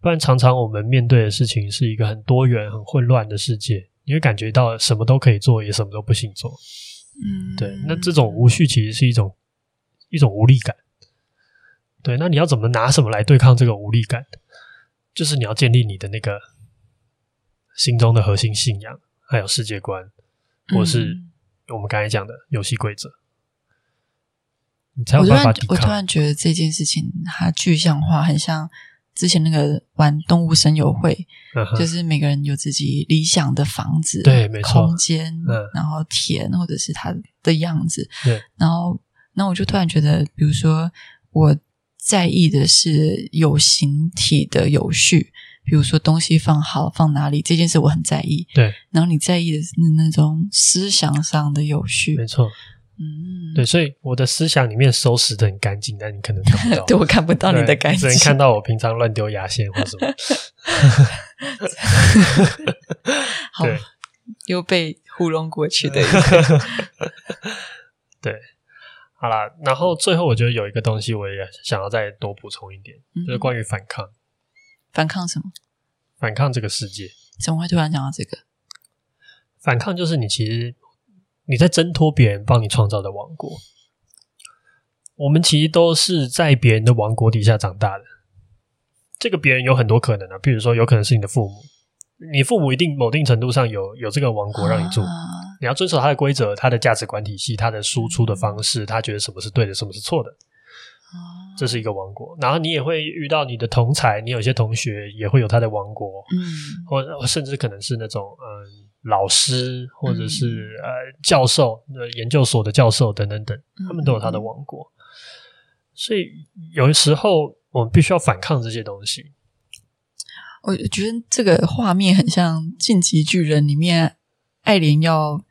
不然，常常我们面对的事情是一个很多元、很混乱的世界，你会感觉到什么都可以做，也什么都不行做。嗯，对，那这种无序其实是一种一种无力感。对，那你要怎么拿什么来对抗这个无力感？就是你要建立你的那个心中的核心信仰，还有世界观，或是我们刚才讲的游戏规则，嗯、你才有办法抵抗。我突然，我突然觉得这件事情它具象化，很像之前那个玩动物声友会，嗯、就是每个人有自己理想的房子，对，没错，空间，嗯、然后田或者是它的样子，对，然后，那我就突然觉得，比如说我。在意的是有形体的有序，比如说东西放好放哪里这件事我很在意。对，然后你在意的是那种思想上的有序。没错，嗯，对，所以我的思想里面收拾的很干净，但你可能看不到，对，我看不到你的干净，只能看到我平常乱丢牙线或什么。好，又被糊弄过去的一个。对，好啦，然后最后我觉得有一个东西我也想要再多补充一点，嗯、就是关于反抗。反抗什么？反抗这个世界。怎么会突然讲到这个？反抗就是你其实你在挣脱别人帮你创造的王国。我们其实都是在别人的王国底下长大的。这个别人有很多可能啊，比如说有可能是你的父母，你父母一定某定程度上有有这个王国让你住，啊、你要遵守他的规则、他的价值观体系、他的输出的方式，他觉得什么是对的，什么是错的。这是一个王国，然后你也会遇到你的同才，你有些同学也会有他的王国，嗯，或甚至可能是那种嗯、呃、老师，或者是、嗯、呃教授、呃研究所的教授等等等，他们都有他的王国。嗯、所以有的时候我们必须要反抗这些东西。我觉得这个画面很像《进击巨人》里面艾琳要。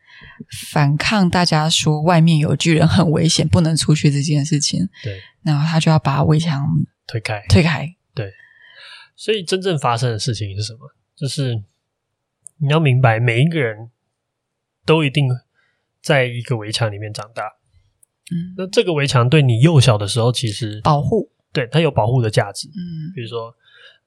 反抗大家说外面有巨人很危险，不能出去这件事情。对，然后他就要把围墙推开，推开。对，所以真正发生的事情是什么？就是你要明白，每一个人都一定在一个围墙里面长大。嗯，那这个围墙对你幼小的时候，其实保护，对，它有保护的价值。嗯，比如说，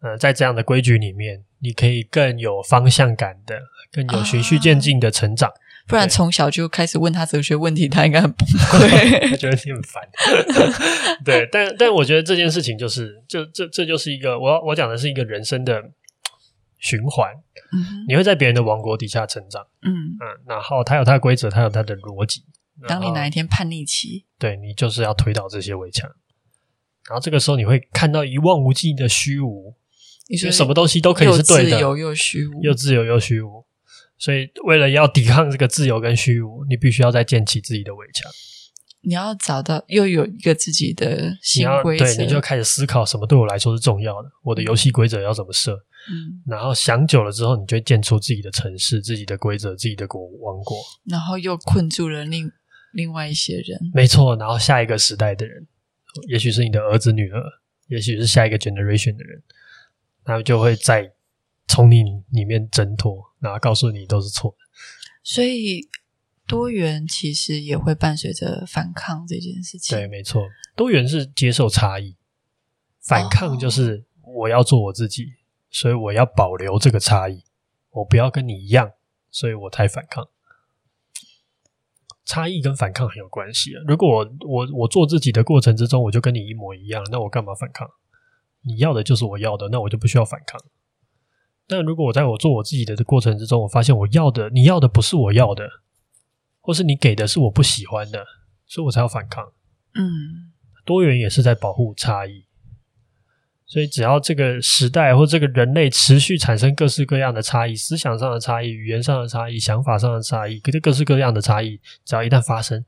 呃，在这样的规矩里面，你可以更有方向感的，更有循序渐进的成长。啊不然从小就开始问他哲学问题，他应该很 崩溃，他觉得你很烦。对，但但我觉得这件事情就是，就这这就是一个我我讲的是一个人生的循环。嗯，你会在别人的王国底下成长。嗯嗯，然后他有他的规则，他有他的逻辑。当你哪一天叛逆期，对，你就是要推倒这些围墙。然后这个时候你会看到一望无际的虚无，你说什么东西都可以是对的，又自由又虚无，又自由又虚无。所以，为了要抵抗这个自由跟虚无，你必须要再建起自己的围墙。你要找到又有一个自己的新规则，对，你就开始思考什么对我来说是重要的，我的游戏规则要怎么设。嗯，然后想久了之后，你就会建出自己的城市、自己的规则、自己的国王国。然后又困住了另另外一些人。没错，然后下一个时代的人，也许是你的儿子女儿，也许是下一个 generation 的人，他们就会在。从你里面挣脱，然后告诉你都是错的。所以多元其实也会伴随着反抗这件事情。对，没错，多元是接受差异，反抗就是我要做我自己，哦、所以我要保留这个差异，我不要跟你一样，所以我才反抗。差异跟反抗很有关系啊！如果我我我做自己的过程之中，我就跟你一模一样，那我干嘛反抗？你要的就是我要的，那我就不需要反抗。但如果我在我做我自己的过程之中，我发现我要的，你要的不是我要的，或是你给的是我不喜欢的，所以我才要反抗。嗯，多元也是在保护差异，所以只要这个时代或这个人类持续产生各式各样的差异，思想上的差异、语言上的差异、想法上的差异，各各式各样的差异，只要一旦发生，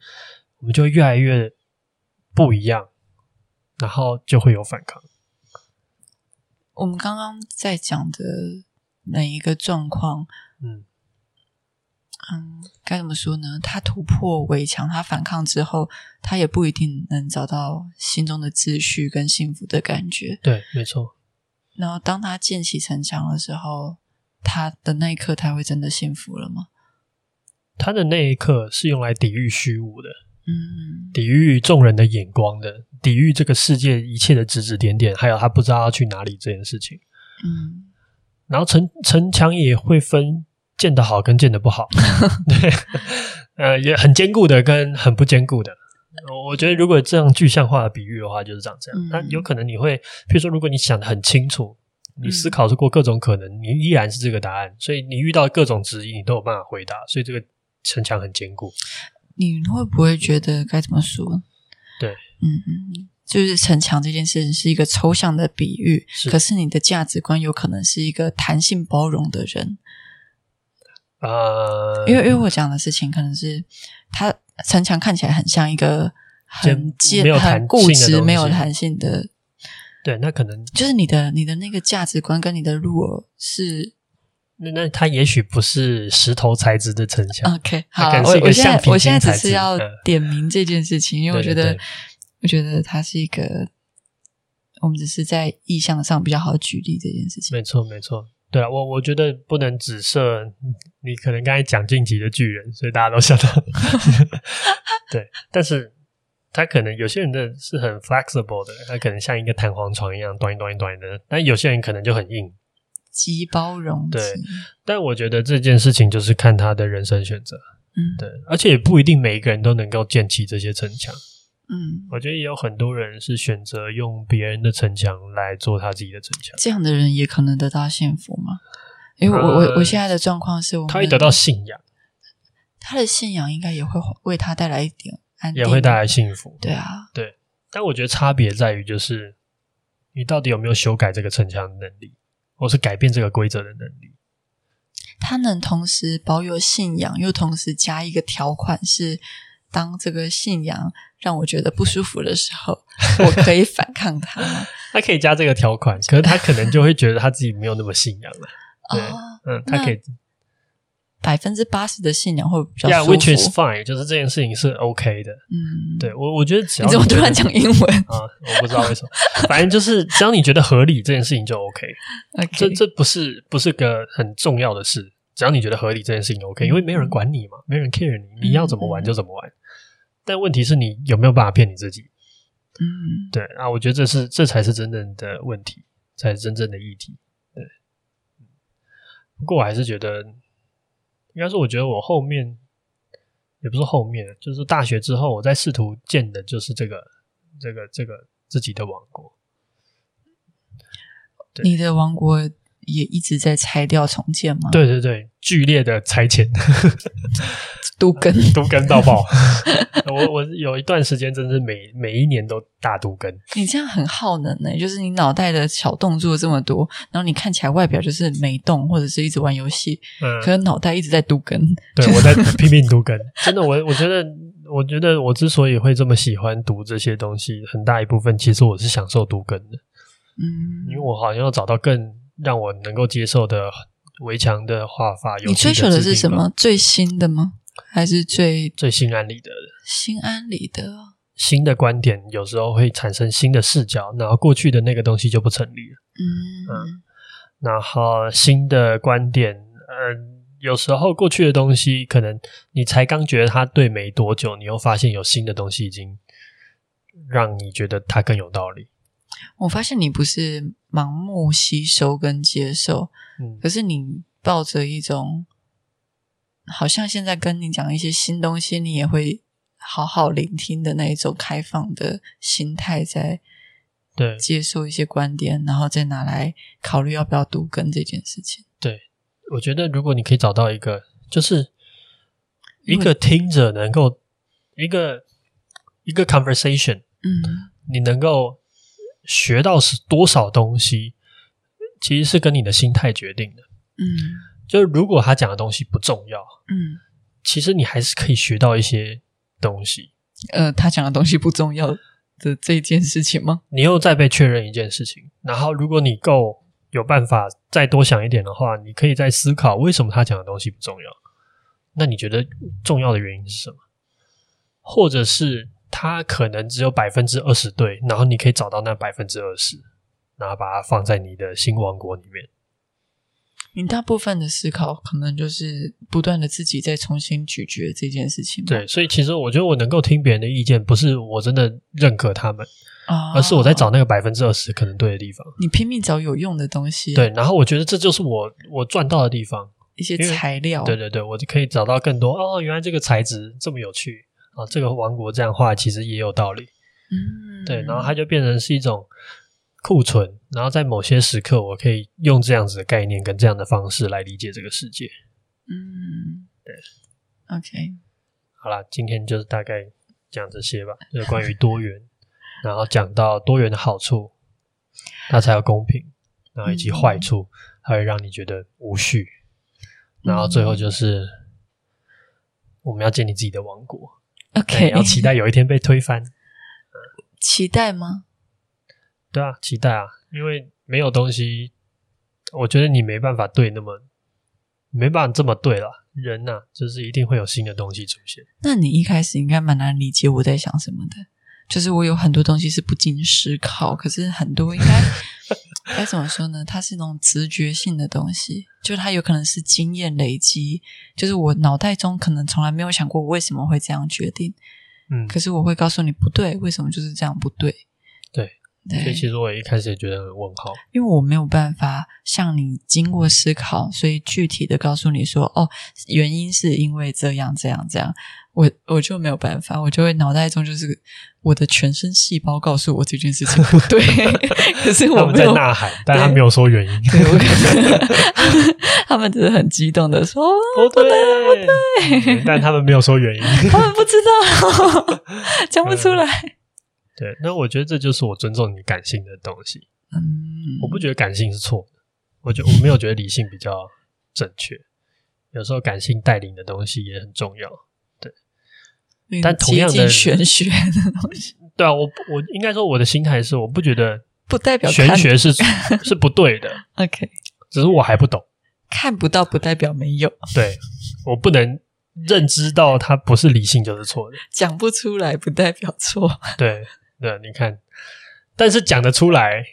我们就会越来越不一样，然后就会有反抗。我们刚刚在讲的哪一个状况？嗯嗯，该怎么说呢？他突破围墙，他反抗之后，他也不一定能找到心中的秩序跟幸福的感觉。对，没错。然后，当他建起城墙的时候，他的那一刻，他会真的幸福了吗？他的那一刻是用来抵御虚无的。嗯，抵御众人的眼光的，抵御这个世界一切的指指点点，还有他不知道要去哪里这件事情。嗯，然后城城墙也会分建得好跟建得不好，对，呃，也很坚固的跟很不坚固的。我觉得如果这样具象化的比喻的话，就是长这样。但有可能你会，譬如说，如果你想的很清楚，你思考过各种可能，你依然是这个答案，所以你遇到各种质疑，你都有办法回答，所以这个城墙很坚固。你会不会觉得该怎么说？对，嗯嗯，就是城墙这件事情是一个抽象的比喻，是，可是你的价值观有可能是一个弹性包容的人。呃，因为因为我讲的事情可能是，他城墙看起来很像一个很坚、很固执、没有弹性的。对，那可能就是你的你的那个价值观跟你的路是那那它也许不是石头材质的城墙。OK，好，我我现在我现在只是要点名这件事情，嗯、因为我觉得我觉得它是一个，我们只是在意向上比较好举例这件事情。没错，没错。对啊，我我觉得不能只设你可能刚才讲进击的巨人，所以大家都想到。对，但是他可能有些人的是很 flexible 的，他可能像一个弹簧床一样，短一短一短的。但有些人可能就很硬，极包容。对，但我觉得这件事情就是看他的人生选择。嗯，对，而且也不一定每一个人都能够建起这些城墙。嗯，我觉得也有很多人是选择用别人的城墙来做他自己的城墙，这样的人也可能得到幸福吗？因为我我我现在的状况是我，他会得到信仰，他的信仰应该也会为他带来一点安定，也会带来幸福。对啊，对，但我觉得差别在于就是你到底有没有修改这个城墙的能力，或是改变这个规则的能力。他能同时保有信仰，又同时加一个条款是。当这个信仰让我觉得不舒服的时候，我可以反抗他吗？他可以加这个条款，可是他可能就会觉得他自己没有那么信仰了。对，哦、嗯，他可以百分之八十的信仰会比较舒服。Yeah, which is fine，就是这件事情是 OK 的。嗯，对我我觉得只要怎么突然讲英文啊？我不知道为什么，反正就是只要你觉得合理，这件事情就 OK。Okay. 这这不是不是个很重要的事，只要你觉得合理，这件事情 OK，、嗯、因为没有人管你嘛，没人 care 你，你要怎么玩就怎么玩。嗯但问题是你有没有办法骗你自己？嗯，对啊，我觉得这是这才是真正的问题，才是真正的议题。对，不过我还是觉得，应该是，我觉得我后面也不是后面，就是大学之后，我在试图建的就是这个、这个、这个自己的王国。你的王国也一直在拆掉重建吗？对对对，剧烈的拆迁。都更 都更到爆！我我有一段时间，真是每每一年都大都更。你这样很耗能呢，就是你脑袋的小动作这么多，然后你看起来外表就是没动，或者是一直玩游戏，嗯，可是脑袋一直在都更。对，我在 拼命都更，真的，我我觉得，我觉得我之所以会这么喜欢读这些东西，很大一部分其实我是享受读根的，嗯，因为我好像要找到更让我能够接受的围墙的画法。你追求的是什么？最新的吗？还是最最心安理得的，心安理得。新的观点有时候会产生新的视角，然后过去的那个东西就不成立了。嗯嗯，然后新的观点，嗯，有时候过去的东西可能你才刚觉得它对没多久，你又发现有新的东西已经让你觉得它更有道理。我发现你不是盲目吸收跟接受，嗯，可是你抱着一种。好像现在跟你讲一些新东西，你也会好好聆听的那一种开放的心态，在对接受一些观点，然后再拿来考虑要不要读跟这件事情。对，我觉得如果你可以找到一个，就是一个听者能够一个一个 conversation，嗯，你能够学到是多少东西，其实是跟你的心态决定的，嗯。就是如果他讲的东西不重要，嗯，其实你还是可以学到一些东西。呃，他讲的东西不重要的这件事情吗？你又再被确认一件事情，然后如果你够有办法再多想一点的话，你可以再思考为什么他讲的东西不重要。那你觉得重要的原因是什么？或者是他可能只有百分之二十对，然后你可以找到那百分之二十，然后把它放在你的新王国里面。你大部分的思考可能就是不断的自己在重新咀嚼这件事情。对，所以其实我觉得我能够听别人的意见，不是我真的认可他们，哦、而是我在找那个百分之二十可能对的地方。你拼命找有用的东西，对，然后我觉得这就是我我赚到的地方，一些材料。对对对，我就可以找到更多哦，原来这个材质这么有趣啊，这个王国这样画其实也有道理。嗯，对，然后它就变成是一种。库存，然后在某些时刻，我可以用这样子的概念跟这样的方式来理解这个世界。嗯，对，OK，好啦，今天就是大概讲这些吧，就是关于多元，然后讲到多元的好处，它才有公平，然后以及坏处，它会让你觉得无序，然后最后就是我们要建立自己的王国，OK，要期待有一天被推翻，期待吗？对啊，期待啊，因为没有东西，我觉得你没办法对那么没办法这么对了。人呐、啊，就是一定会有新的东西出现。那你一开始应该蛮难理解我在想什么的，就是我有很多东西是不经思考，可是很多应该 该怎么说呢？它是一种直觉性的东西，就它有可能是经验累积，就是我脑袋中可能从来没有想过我为什么会这样决定，嗯，可是我会告诉你不对，为什么就是这样不对？对。对，所以其实我一开始也觉得很问号，因为我没有办法像你经过思考，所以具体的告诉你说，哦，原因是因为这样这样这样，我我就没有办法，我就会脑袋中就是我的全身细胞告诉我这件事情不对，可是我们在呐喊，但他没有说原因，对我 他们只是很激动的说不对不对，不对，但他们没有说原因，他们不知道，讲不出来。对，那我觉得这就是我尊重你感性的东西。嗯，我不觉得感性是错的，我觉得我没有觉得理性比较正确。有时候感性带领的东西也很重要。对，但同样的玄学的东西，对啊，我我应该说我的心态是，我不觉得不代表玄学是 是不对的。OK，只是我还不懂，看不到不代表没有。对，我不能认知到它不是理性就是错的，讲不出来不代表错。对。对，你看，但是讲得出来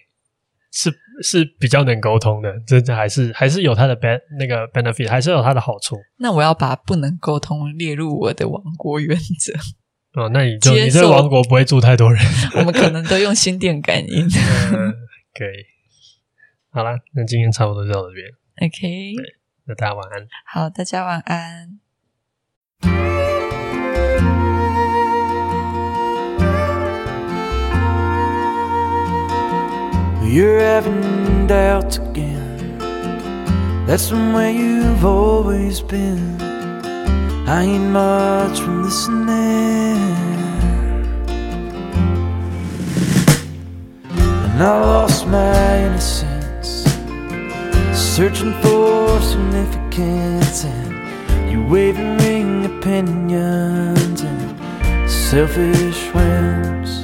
是是比较能沟通的，真的还是还是有它的 ben 那个 benefit，还是有它的好处。那我要把不能沟通列入我的王国原则。哦，那你就你这个王国不会住太多人，我们可能都用心电感应。嗯，可以。好啦，那今天差不多就到这边。OK，那大家晚安。好，大家晚安。You're having doubts again. That's the way you've always been. I ain't much from listening. And I lost my innocence, searching for significance. And you wavering opinions and selfish whims.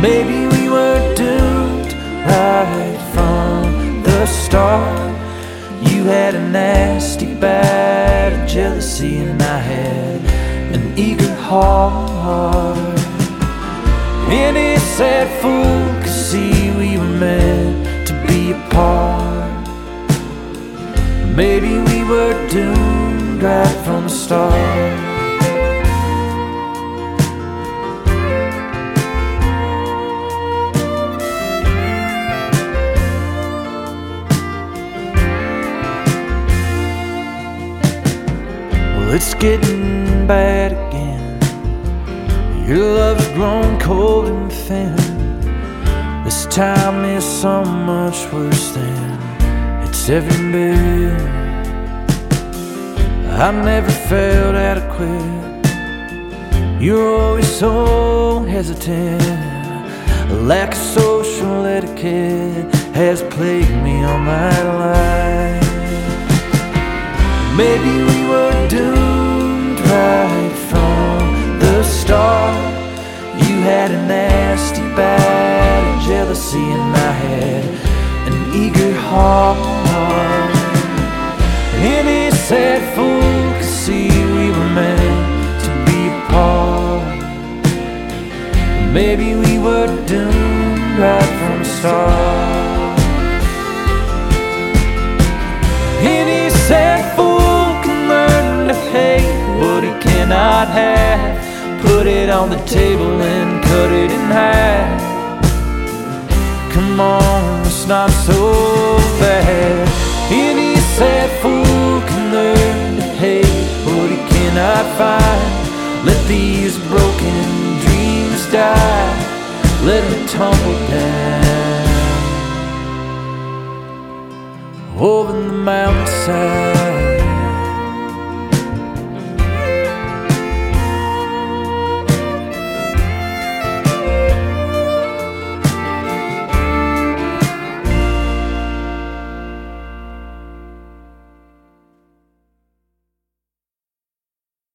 Maybe we were doomed right from the start. You had a nasty bad of jealousy, and I had an eager heart. Any sad fool could see we were meant to be apart. Maybe we were doomed right from the start. It's getting bad again. Your love's grown cold and thin. This time is so much worse than it's ever been. I never felt adequate. You're always so hesitant. A lack of social etiquette has plagued me all my life. Maybe we were doomed right from the start. You had a nasty bad of jealousy, and I had an eager heart. Any sad fool could see we were meant to be apart. Maybe we were doomed right from the start. Any sad fool can learn to hate what he cannot have. Put it on the table and cut it in half. Come on, it's not so bad. Any sad fool can learn to hate what he cannot find. Let these broken dreams die. Let them tumble down over the mountainside.